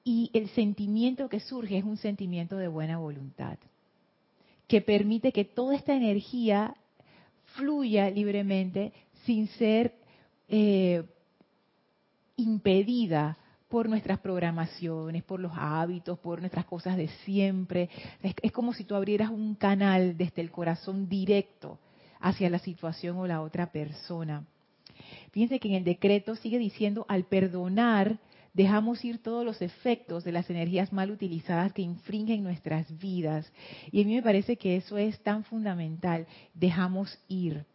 Y el sentimiento que surge es un sentimiento de buena voluntad, que permite que toda esta energía fluya libremente sin ser eh, impedida por nuestras programaciones, por los hábitos, por nuestras cosas de siempre. Es, como si tú abrieras un canal desde el corazón directo hacia la situación o la otra persona. Fíjense que en el decreto sigue diciendo, al perdonar, dejamos ir todos los efectos de las energías mal utilizadas que infringen nuestras vidas. Y a mí me parece que eso es tan fundamental, dejamos ir.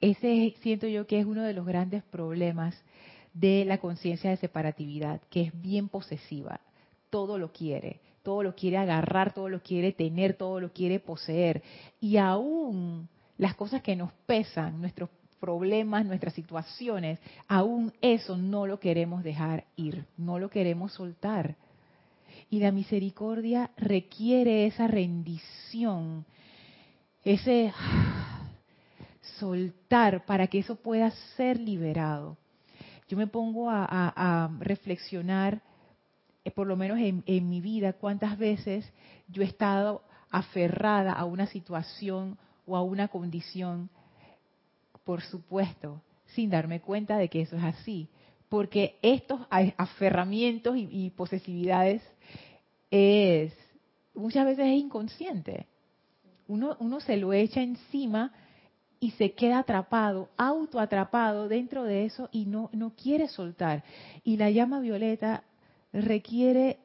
Ese siento yo que es uno de los grandes problemas de la conciencia de separatividad, que es bien posesiva, todo lo quiere, todo lo quiere agarrar, todo lo quiere tener, todo lo quiere poseer. Y aún las cosas que nos pesan, nuestros problemas, nuestras situaciones, aún eso no lo queremos dejar ir, no lo queremos soltar. Y la misericordia requiere esa rendición, ese soltar para que eso pueda ser liberado. Yo me pongo a, reflexionar, eh, por lo menos en, en mi vida, cuántas veces yo he estado aferrada a una situación o a una condición, por supuesto, sin darme cuenta de que eso es así. Porque estos aferramientos y, posesividades es muchas veces es inconsciente. Uno, uno se lo echa encima y se queda atrapado, autoatrapado dentro de eso y no, no quiere soltar. Y la llama violeta requiere,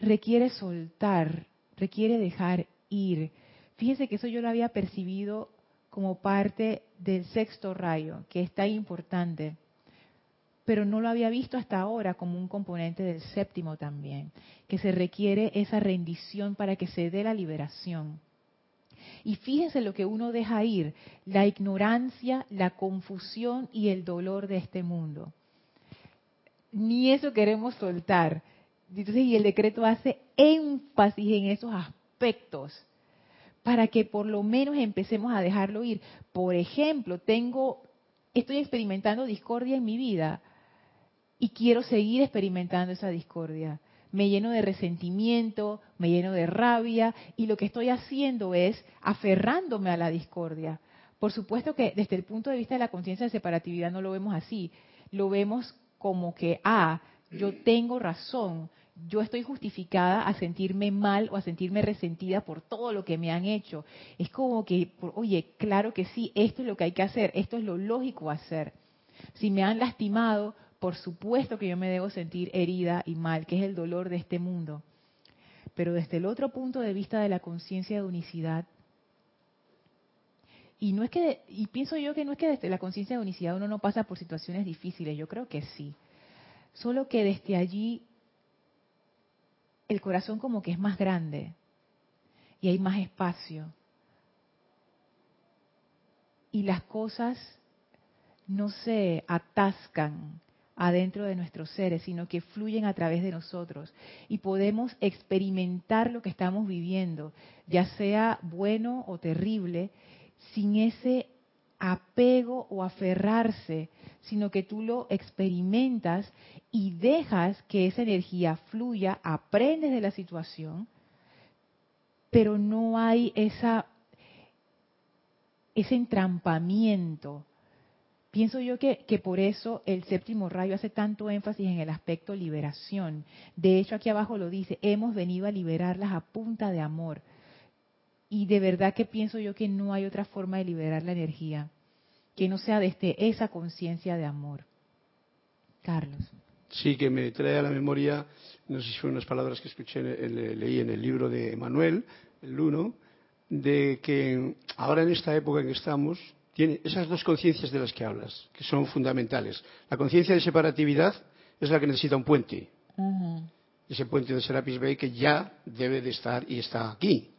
requiere soltar, requiere dejar ir. Fíjense que eso yo lo había percibido como parte del sexto rayo, que es tan importante, pero no lo había visto hasta ahora como un componente del séptimo también, que se requiere esa rendición para que se dé la liberación. Y fíjense lo que uno deja ir, la ignorancia, la confusión y el dolor de este mundo. Ni eso queremos soltar. y el decreto hace énfasis en esos aspectos para que por lo menos empecemos a dejarlo ir. Por ejemplo, tengo, estoy experimentando discordia en mi vida y quiero seguir experimentando esa discordia me lleno de resentimiento, me lleno de rabia y lo que estoy haciendo es aferrándome a la discordia. Por supuesto que desde el punto de vista de la conciencia de separatividad no lo vemos así, lo vemos como que, ah, yo tengo razón, yo estoy justificada a sentirme mal o a sentirme resentida por todo lo que me han hecho. Es como que, oye, claro que sí, esto es lo que hay que hacer, esto es lo lógico hacer. Si me han lastimado, por supuesto que yo me debo sentir herida y mal, que es el dolor de este mundo. Pero desde el otro punto de vista de la conciencia de unicidad, y no es que, y pienso yo que no es que desde la conciencia de unicidad uno no pasa por situaciones difíciles, yo creo que sí. Solo que desde allí el corazón como que es más grande y hay más espacio. Y las cosas no se atascan adentro de nuestros seres, sino que fluyen a través de nosotros. Y podemos experimentar lo que estamos viviendo, ya sea bueno o terrible, sin ese apego o aferrarse, sino que tú lo experimentas y dejas que esa energía fluya, aprendes de la situación, pero no hay esa ese entrampamiento Pienso yo que, por eso el séptimo rayo hace tanto énfasis en el aspecto liberación. De hecho, aquí abajo lo dice, hemos venido a liberarlas a punta de amor. Y de verdad que pienso yo que no hay otra forma de liberar la energía que no sea desde esa conciencia de amor. Carlos. Sí, que me trae a la memoria, no sé si fueron unas palabras que escuché, leí en el libro de Manuel, el uno, de que ahora en esta época en que estamos, tiene esas dos conciencias de las que hablas, que son fundamentales. La conciencia de separatividad es la que necesita un puente. Ese puente de Serapis Bay que ya debe de estar y está aquí.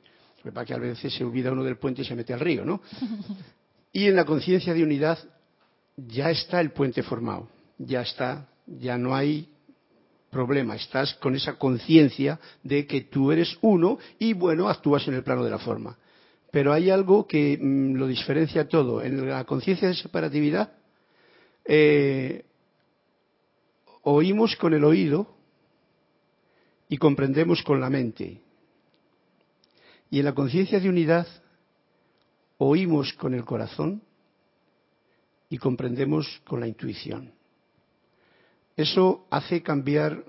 Para que a veces se olvida uno del puente y se mete al río, ¿no? y en la conciencia de unidad ya está el puente formado, ya está, ya no hay problema, estás con esa conciencia de que tú eres uno y bueno, actúas en el plano de la forma. Pero hay algo que mm, lo diferencia todo. En la conciencia de separatividad, eh, oímos con el oído y comprendemos con la mente. Y en la conciencia de unidad, oímos con el corazón y comprendemos con la intuición. Eso hace cambiar,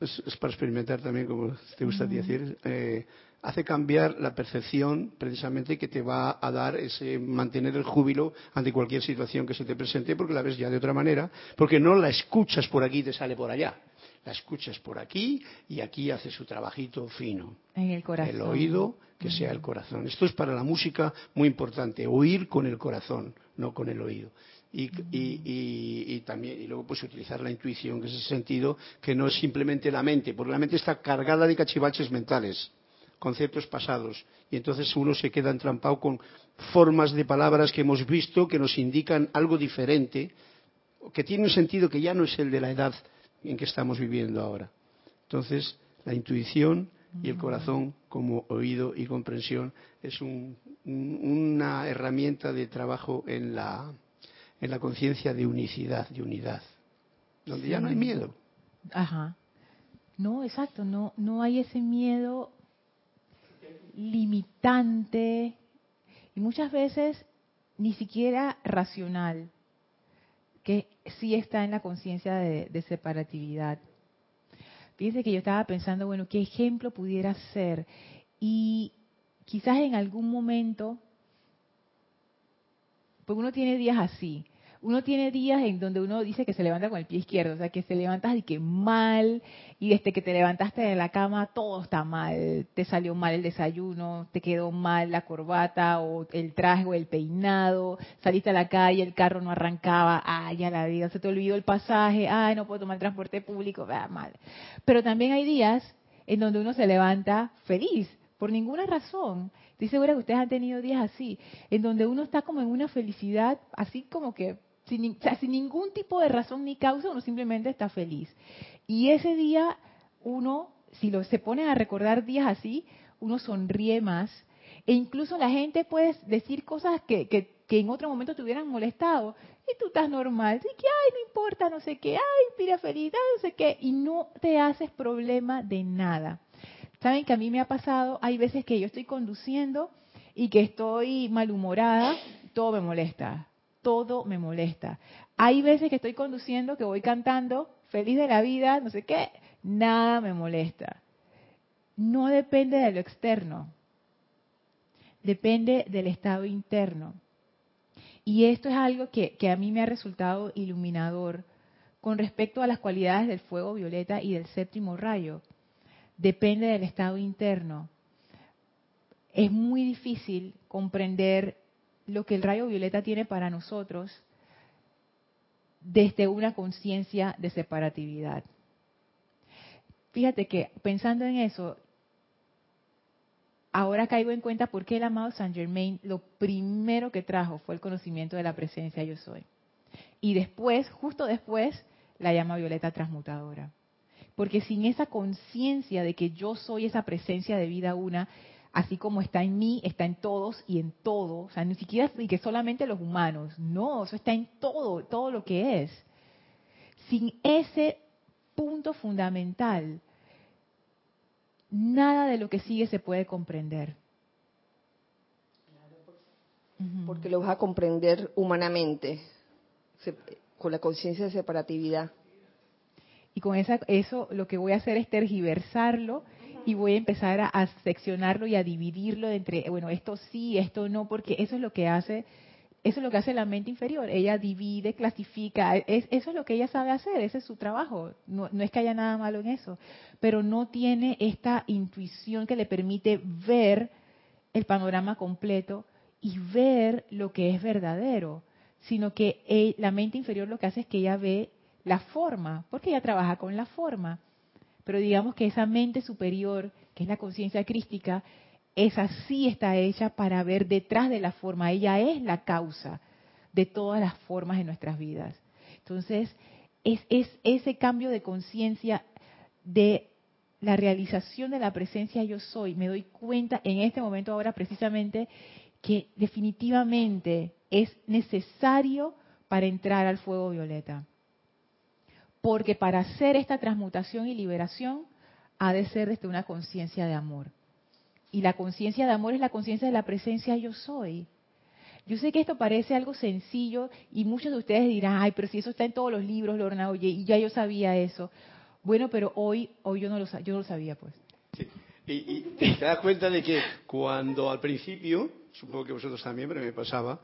es, para experimentar también, como te gusta decir, eh, hace cambiar la percepción precisamente que te va a dar ese mantener el júbilo ante cualquier situación que se te presente, porque la ves ya de otra manera, porque no la escuchas por aquí y te sale por allá. La escuchas por aquí y aquí hace su trabajito fino. En el corazón. El oído, que sea el corazón. Esto es para la música muy importante, oír con el corazón, no con el oído y, también y luego pues utilizar la intuición en ese sentido que no es simplemente la mente porque la mente está cargada de cachivaches mentales conceptos pasados y entonces uno se queda entrampado con formas de palabras que hemos visto que nos indican algo diferente que tiene un sentido que ya no es el de la edad en que estamos viviendo ahora entonces la intuición y el corazón como oído y comprensión es una herramienta de trabajo en la en la conciencia de unicidad, de unidad, donde ya no hay miedo. Ajá. No, exacto, no, no hay ese miedo limitante y muchas veces ni siquiera racional, que sí está en la conciencia de, de, separatividad. Fíjense que yo estaba pensando, bueno, ¿qué ejemplo pudiera ser? Y quizás en algún momento, porque uno tiene días así, uno tiene días en donde uno dice que se levanta con el pie izquierdo, o sea, que se levantas y que mal, y desde que te levantaste de la cama todo está mal, te salió mal el desayuno, te quedó mal la corbata o el traje o el peinado, saliste a la calle, el carro no arrancaba, ay, ya la vida, se te olvidó el pasaje, ay, no puedo tomar transporte público, va mal. Pero también hay días en donde uno se levanta feliz, por ninguna razón. Estoy segura que ustedes han tenido días así, en donde uno está como en una felicidad, así como que sin, sin ningún tipo de razón ni causa, uno simplemente está feliz. Y ese día uno, si lo, se pone a recordar días así, uno sonríe más. E incluso la gente puede decir cosas que, que, en otro momento te hubieran molestado. Y tú estás normal. Y que, ay, no importa, no sé qué. Ay, mira feliz, no sé qué. Y no te haces problema de nada. Saben que a mí me ha pasado, hay veces que yo estoy conduciendo y que estoy malhumorada, todo me molesta todo me molesta. Hay veces que estoy conduciendo, que voy cantando, feliz de la vida, no sé qué, nada me molesta. No depende de lo externo, depende del estado interno. Y esto es algo que, a mí me ha resultado iluminador con respecto a las cualidades del fuego violeta y del séptimo rayo. Depende del estado interno. Es muy difícil comprender lo que el rayo violeta tiene para nosotros desde una conciencia de separatividad. Fíjate que pensando en eso, ahora caigo en cuenta por qué el amado Saint Germain lo primero que trajo fue el conocimiento de la presencia yo soy. Y después, justo después, la llama violeta transmutadora. Porque sin esa conciencia de que yo soy esa presencia de vida una, así como está en mí, está en todos y en todo. O sea, ni siquiera y que solamente los humanos. No, eso está en todo, todo lo que es. Sin ese punto fundamental, nada de lo que sigue se puede comprender. Porque lo vas a comprender humanamente, con la conciencia de separatividad. Y con esa, eso lo que voy a hacer es tergiversarlo y voy a empezar a, seccionarlo y a dividirlo entre, bueno, esto sí, esto no, porque eso es lo que hace eso es lo que hace la mente inferior. Ella divide, clasifica. eso es lo que ella sabe hacer. Ese es su trabajo. No, no, es que haya nada malo en eso. Pero no tiene esta intuición que le permite ver el panorama completo y ver lo que es verdadero. Sino que la mente inferior lo que hace es que ella ve la forma, porque ella trabaja con la forma. Pero digamos que esa mente superior, que es la conciencia crística, esa sí está hecha para ver detrás de la forma. Ella es la causa de todas las formas de nuestras vidas. Entonces, es, es ese cambio de conciencia de la realización de la presencia yo soy. Me doy cuenta en este momento ahora precisamente que definitivamente es necesario para entrar al fuego violeta. Porque para hacer esta transmutación y liberación ha de ser desde una conciencia de amor. Y la conciencia de amor es la conciencia de la presencia yo soy. Yo sé que esto parece algo sencillo y muchos de ustedes dirán, ay, pero si eso está en todos los libros, Lorna, oye, y ya yo sabía eso. Bueno, pero hoy, hoy yo no lo, yo no lo sabía, pues. Y, y, te das cuenta de que cuando al principio, supongo que vosotros también, pero me pasaba,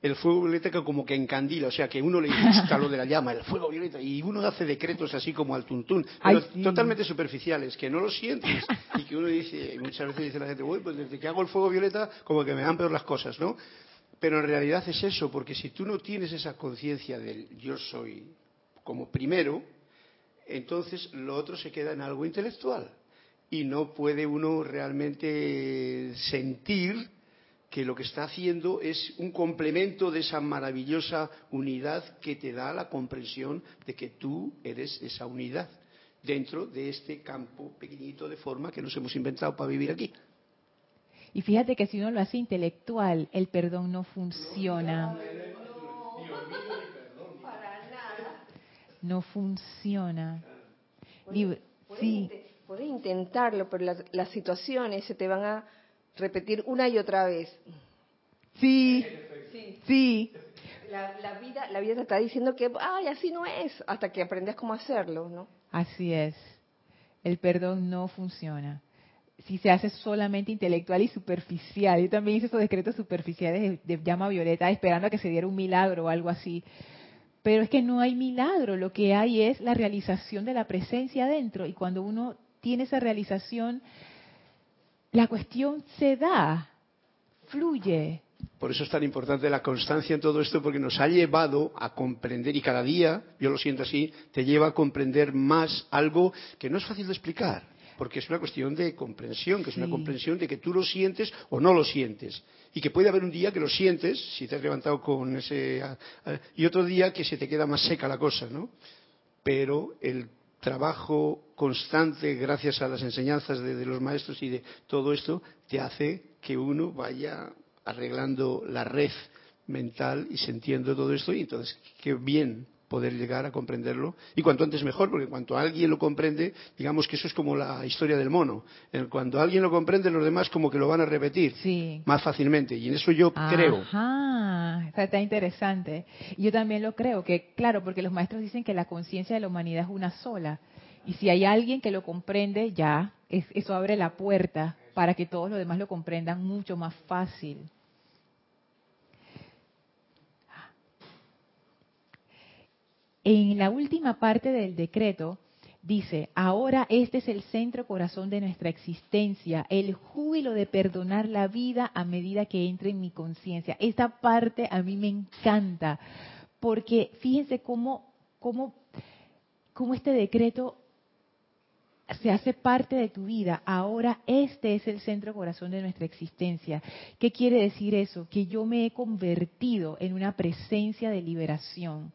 el fuego violeta que como que encandila, o sea, que uno le gusta lo de la llama, el fuego violeta, y uno hace decretos así como al tuntún, pero totalmente superficiales, que no lo sientes, y que uno dice, y muchas veces dice la gente, uy, pues desde que hago el fuego violeta, como que me dan peor las cosas, ¿no? Pero en realidad es eso, porque si tú no tienes esa conciencia del yo soy como primero, entonces lo otro se queda en algo intelectual, y no puede uno realmente sentir que lo que está haciendo es un complemento de esa maravillosa unidad que te da la comprensión de que tú eres esa unidad dentro de este campo pequeñito de forma que nos hemos inventado para vivir aquí. Y fíjate que si uno lo hace intelectual, el perdón no funciona. No funciona. Sí. Puedes intentarlo, pero las situaciones se te van a repetir una y otra vez. Sí, sí. La, vida, la vida te está diciendo que, ay, así no es, hasta que aprendes cómo hacerlo, ¿no? Así es. El perdón no funciona. Si se hace solamente intelectual y superficial. Yo también hice esos decretos superficiales de, de llama violeta esperando a que se diera un milagro o algo así. Pero es que no hay milagro, lo que hay es la realización de la presencia dentro. Y cuando uno tiene esa realización, la cuestión se da, fluye. Por eso es tan importante la constancia en todo esto, porque nos ha llevado a comprender, y cada día, yo lo siento así, te lleva a comprender más algo que no es fácil de explicar, porque es una cuestión de comprensión, que es una comprensión de que tú lo sientes o no lo sientes. Y que puede haber un día que lo sientes, si te has levantado con ese... y otro día que se te queda más seca la cosa, ¿no? Pero el trabajo constante gracias a las enseñanzas de, los maestros y de todo esto te hace que uno vaya arreglando la red mental y sintiendo todo esto y entonces qué bien poder llegar a comprenderlo. Y cuanto antes mejor porque cuanto alguien lo comprende digamos que eso es como la historia del mono. Cuando alguien lo comprende los demás como que lo van a repetir más fácilmente. Y en eso yo creo. Está interesante. Yo también lo creo que claro porque los maestros dicen que la conciencia de la humanidad es una sola. Y si hay alguien que lo comprende ya eso abre la puerta para que todos los demás lo comprendan mucho más fácil En la última parte del decreto dice, ahora este es el centro corazón de nuestra existencia, el júbilo de perdonar la vida a medida que entre en mi conciencia. Esta parte a mí me encanta, porque fíjense cómo, cómo, cómo este decreto se hace parte de tu vida. Ahora este es el centro corazón de nuestra existencia. ¿Qué quiere decir eso? Que yo me he convertido en una presencia de liberación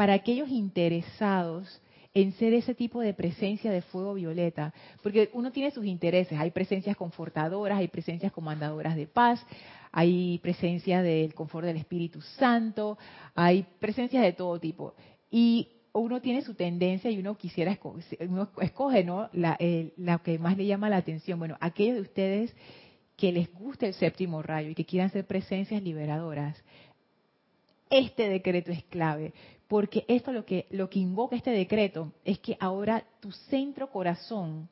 para aquellos interesados en ser ese tipo de presencia de fuego violeta, porque uno tiene sus intereses, hay presencias confortadoras, hay presencias comandadoras de paz, hay presencia del confort del Espíritu Santo, hay presencias de todo tipo. Y uno tiene su tendencia y uno quisiera uno escoge ¿no? la, la que más le llama la atención. Bueno, aquellos de ustedes que les guste el séptimo rayo y que quieran ser presencias liberadoras, este decreto es clave, porque esto lo que, lo que invoca este decreto es que ahora tu centro corazón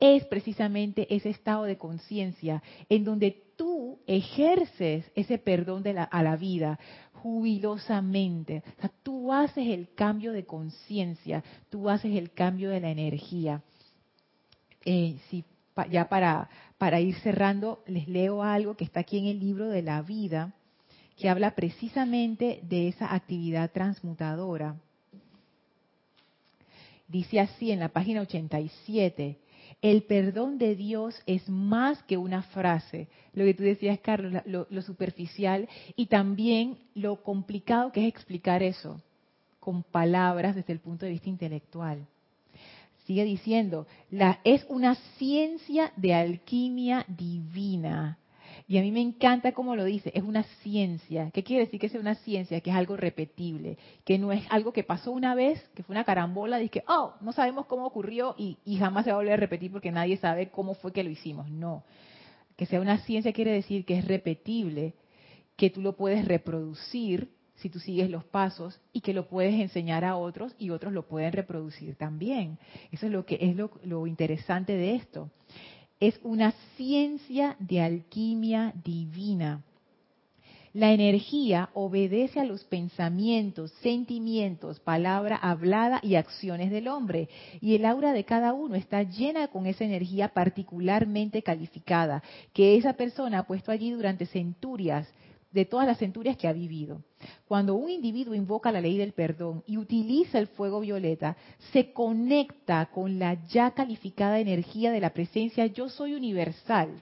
es precisamente ese estado de conciencia en donde tú ejerces ese perdón a la vida jubilosamente. O sea, tú haces el cambio de conciencia, tú haces el cambio de la energía. Eh, si, ya para, para ir cerrando, les leo algo que está aquí en el libro de la vida, que habla precisamente de esa actividad transmutadora. Dice así en la página 87, el perdón de Dios es más que una frase, lo que tú decías, Carlos, lo, superficial y también lo complicado que es explicar eso con palabras desde el punto de vista intelectual. Sigue diciendo, la, es una ciencia de alquimia divina. Y a mí me encanta cómo lo dice, es una ciencia. ¿Qué quiere decir que es una ciencia? Que es algo repetible, que no es algo que pasó una vez, que fue una carambola, y que, oh, no sabemos cómo ocurrió y, y jamás se va a volver a repetir porque nadie sabe cómo fue que lo hicimos. No. Que sea una ciencia quiere decir que es repetible, que tú lo puedes reproducir si tú sigues los pasos y que lo puedes enseñar a otros y otros lo pueden reproducir también. Eso es lo que es lo, interesante de esto. Es una ciencia de alquimia divina. La energía obedece a los pensamientos, sentimientos, palabra hablada y acciones del hombre. Y el aura de cada uno está llena con esa energía particularmente calificada, que esa persona ha puesto allí durante centurias de todas las centurias que ha vivido. Cuando un individuo invoca la ley del perdón y utiliza el fuego violeta, se conecta con la ya calificada energía de la presencia yo soy universal,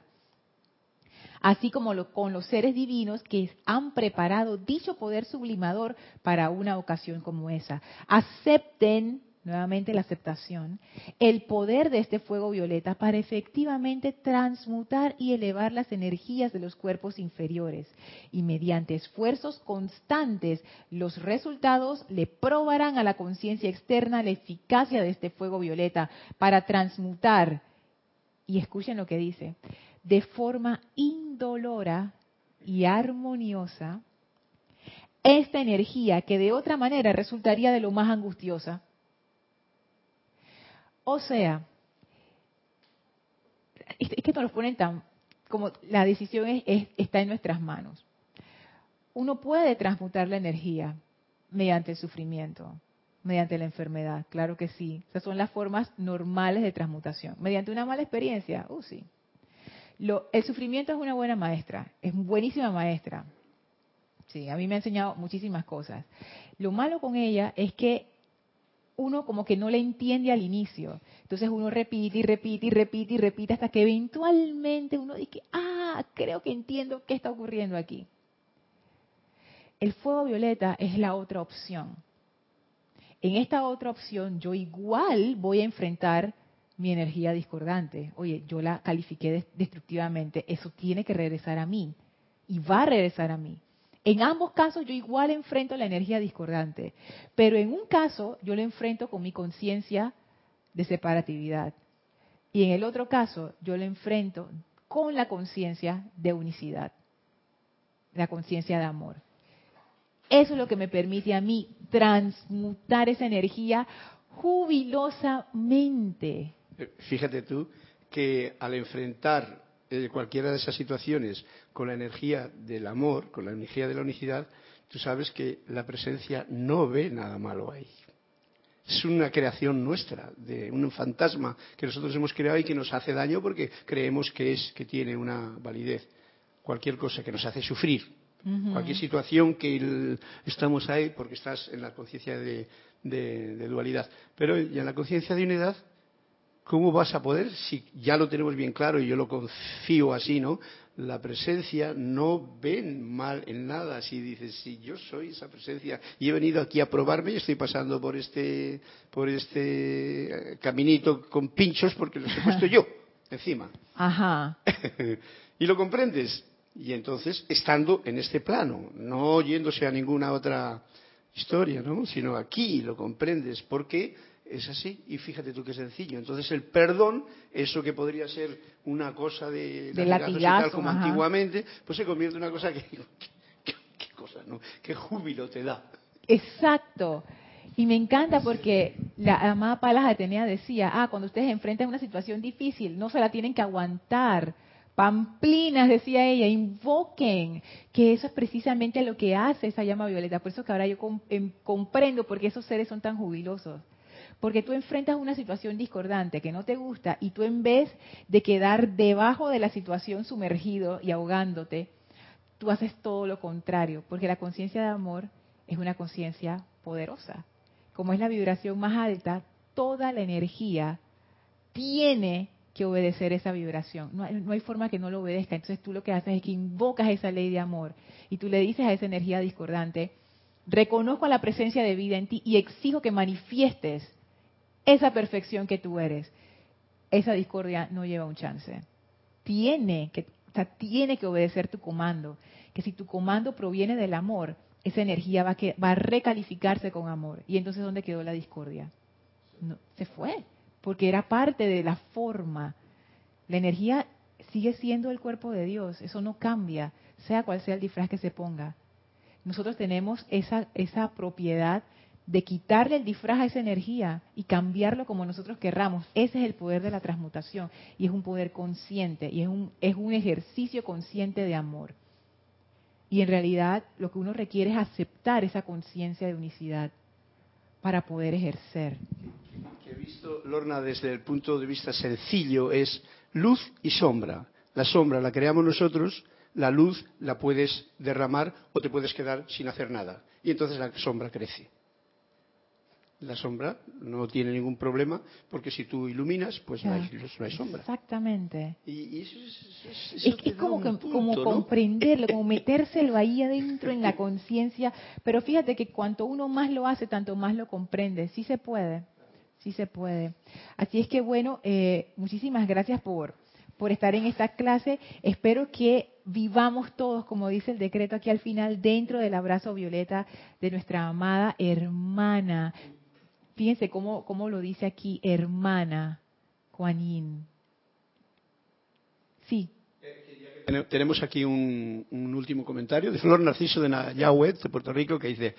así como con los seres divinos que han preparado dicho poder sublimador para una ocasión como esa. Acepten nuevamente la aceptación, el poder de este fuego violeta para efectivamente transmutar y elevar las energías de los cuerpos inferiores. Y mediante esfuerzos constantes, los resultados le probarán a la conciencia externa la eficacia de este fuego violeta para transmutar, y escuchen lo que dice, de forma indolora y armoniosa, esta energía que de otra manera resultaría de lo más angustiosa o sea, es que nos ponen tan, como la decisión es, está en nuestras manos. Uno puede transmutar la energía mediante el sufrimiento, mediante la enfermedad, claro que sí. Esas son las formas normales de transmutación. Mediante una mala experiencia, uh, sí. Lo, el sufrimiento es una buena maestra, es buenísima maestra. Sí, a mí me ha enseñado muchísimas cosas. Lo malo con ella es que uno como que no le entiende al inicio. Entonces uno repite y repite y repite y repite hasta que eventualmente uno dice, ah, creo que entiendo qué está ocurriendo aquí. El fuego violeta es la otra opción. En esta otra opción yo igual voy a enfrentar mi energía discordante. Oye, yo la califiqué destructivamente, eso tiene que regresar a mí y va a regresar a mí. En ambos casos yo igual enfrento la energía discordante, pero en un caso yo lo enfrento con mi conciencia de separatividad y en el otro caso yo lo enfrento con la conciencia de unicidad, la conciencia de amor. Eso es lo que me permite a mí transmutar esa energía jubilosamente. Fíjate tú que al enfrentar eh, cualquiera de esas situaciones con la energía del amor, con la energía de la unicidad, tú sabes que la presencia no ve nada malo ahí. Es una creación nuestra, de un fantasma que nosotros hemos creado y que nos hace daño porque creemos que es que tiene una validez. Cualquier cosa que nos hace sufrir, cualquier situación que estamos ahí porque estás en la conciencia de, de, dualidad. Pero ya en la conciencia de unidad ¿Cómo vas a poder, si ya lo tenemos bien claro y yo lo confío así, ¿no? La presencia no ven mal en nada. Si dices, si yo soy esa presencia y he venido aquí a probarme y estoy pasando por este, por este eh, caminito con pinchos porque los he puesto yo encima. Ajá. y lo comprendes. Y entonces, estando en este plano, no yéndose a ninguna otra historia, ¿no? Sino aquí lo comprendes. porque es así, y fíjate tú qué sencillo. Entonces el perdón, eso que podría ser una cosa de, de latigazo, como antiguamente, pues se convierte en una cosa que, ¿qué, cosa, no? Qué júbilo te da. Exacto. Y me encanta porque La amada Palas Atenea decía, ah, cuando ustedes enfrentan una situación difícil, no se la tienen que aguantar. Pamplinas, decía ella, invoquen, que eso es precisamente lo que hace esa llama violeta. Por eso que ahora yo em, comprendo por qué esos seres son tan jubilosos. Porque tú enfrentas una situación discordante que no te gusta y tú en vez de quedar debajo de la situación sumergido y ahogándote, tú haces todo lo contrario, porque la conciencia de amor es una conciencia poderosa. Como es la vibración más alta, toda la energía tiene que obedecer esa vibración. No hay, forma que no lo obedezca. Entonces tú lo que haces es que invocas esa ley de amor y tú le dices a esa energía discordante, reconozco la presencia de vida en ti y exijo que manifiestes esa perfección que tú eres. Esa discordia no lleva un chance. Tiene que, tiene que obedecer tu comando. Que si tu comando proviene del amor, esa energía va a, que, va a recalificarse con amor. Y entonces, ¿dónde quedó la discordia? No, se fue porque era parte de la forma. La energía sigue siendo el cuerpo de Dios, eso no cambia, sea cual sea el disfraz que se ponga. Nosotros tenemos esa, esa propiedad de quitarle el disfraz a esa energía y cambiarlo como nosotros querramos. Ese es el poder de la transmutación y es un poder consciente y es un, es un ejercicio consciente de amor. Y en realidad lo que uno requiere es aceptar esa conciencia de unicidad para poder ejercer he visto, Lorna, desde el punto de vista sencillo, es luz y sombra. La sombra la creamos nosotros, la luz la puedes derramar o te puedes quedar sin hacer nada. Y entonces la sombra crece la sombra no tiene ningún problema porque si tú iluminas pues no, hay, sombra. Exactamente. Y, es, como, comprenderlo como metérselo ahí adentro en la conciencia. Pero fíjate que cuanto uno más lo hace tanto más lo comprende. Sí se puede sí se puede. Así es que bueno eh, muchísimas gracias por por estar en esta clase. Espero que vivamos todos, como dice el decreto aquí al final, dentro del abrazo violeta de nuestra amada hermana, Fíjense cómo, cómo lo dice aquí, hermana Juanín. Sí. Tenemos aquí un, último comentario de Flor Narciso de Nayahuet, de Puerto Rico, que dice,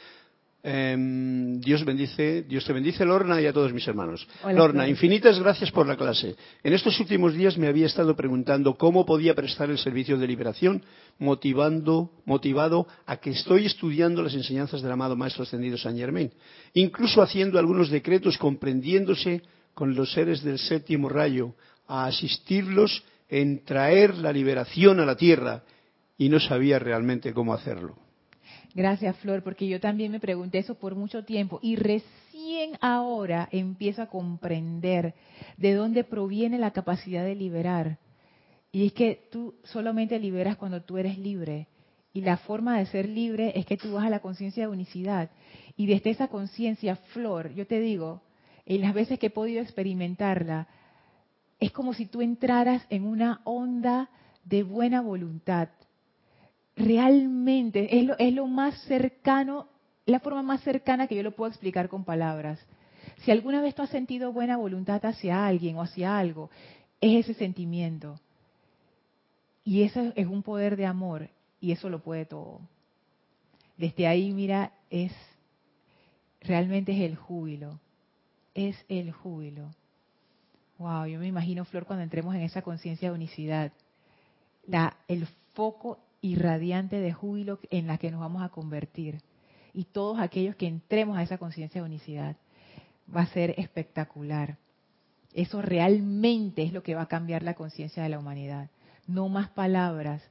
em, Dios bendice, Dios te bendice, Lorna, y a todos mis hermanos. Lorna, infinitas gracias por la clase. En estos últimos días me había estado preguntando cómo podía prestar el servicio de liberación, motivando, motivado a que estoy estudiando las enseñanzas del amado Maestro Ascendido San Germain incluso haciendo algunos decretos comprendiéndose con los seres del séptimo rayo, a asistirlos en traer la liberación a la tierra, y no sabía realmente cómo hacerlo. Gracias, Flor, porque yo también me pregunté eso por mucho tiempo y recién ahora empiezo a comprender de dónde proviene la capacidad de liberar. Y es que tú solamente liberas cuando tú eres libre. Y la forma de ser libre es que tú vas a la conciencia de unicidad. Y desde esa conciencia, Flor, yo te digo, en las veces que he podido experimentarla, es como si tú entraras en una onda de buena voluntad. Realmente es lo, es lo más cercano, la forma más cercana que yo lo puedo explicar con palabras. Si alguna vez tú has sentido buena voluntad hacia alguien o hacia algo, es ese sentimiento. Y eso es un poder de amor y eso lo puede todo. Desde ahí, mira, es realmente es el júbilo. Es el júbilo. Wow, yo me imagino, Flor, cuando entremos en esa conciencia de unicidad, la, el foco irradiante de júbilo en la que nos vamos a convertir. Y todos aquellos que entremos a esa conciencia de unicidad, va a ser espectacular. Eso realmente es lo que va a cambiar la conciencia de la humanidad. No más palabras,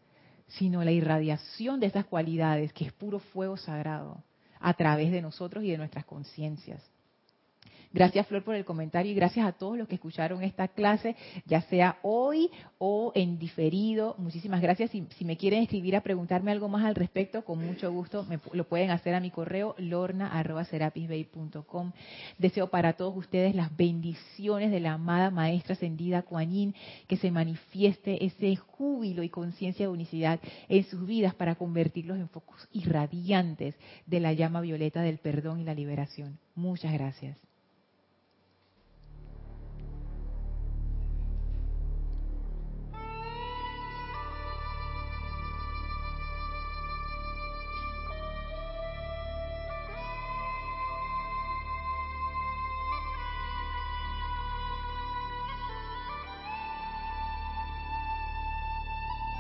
sino la irradiación de esas cualidades, que es puro fuego sagrado a través de nosotros y de nuestras conciencias. Gracias Flor por el comentario y gracias a todos los que escucharon esta clase, ya sea hoy o en diferido. Muchísimas gracias. Si, me quieren escribir a preguntarme algo más al respecto, con mucho gusto me, lo pueden hacer a mi correo lorna.serapisbay.com. Deseo para todos ustedes las bendiciones de la amada Maestra Ascendida Kuan que se manifieste ese júbilo y conciencia de unicidad en sus vidas para convertirlos en focos irradiantes de la llama violeta del perdón y la liberación. Muchas gracias.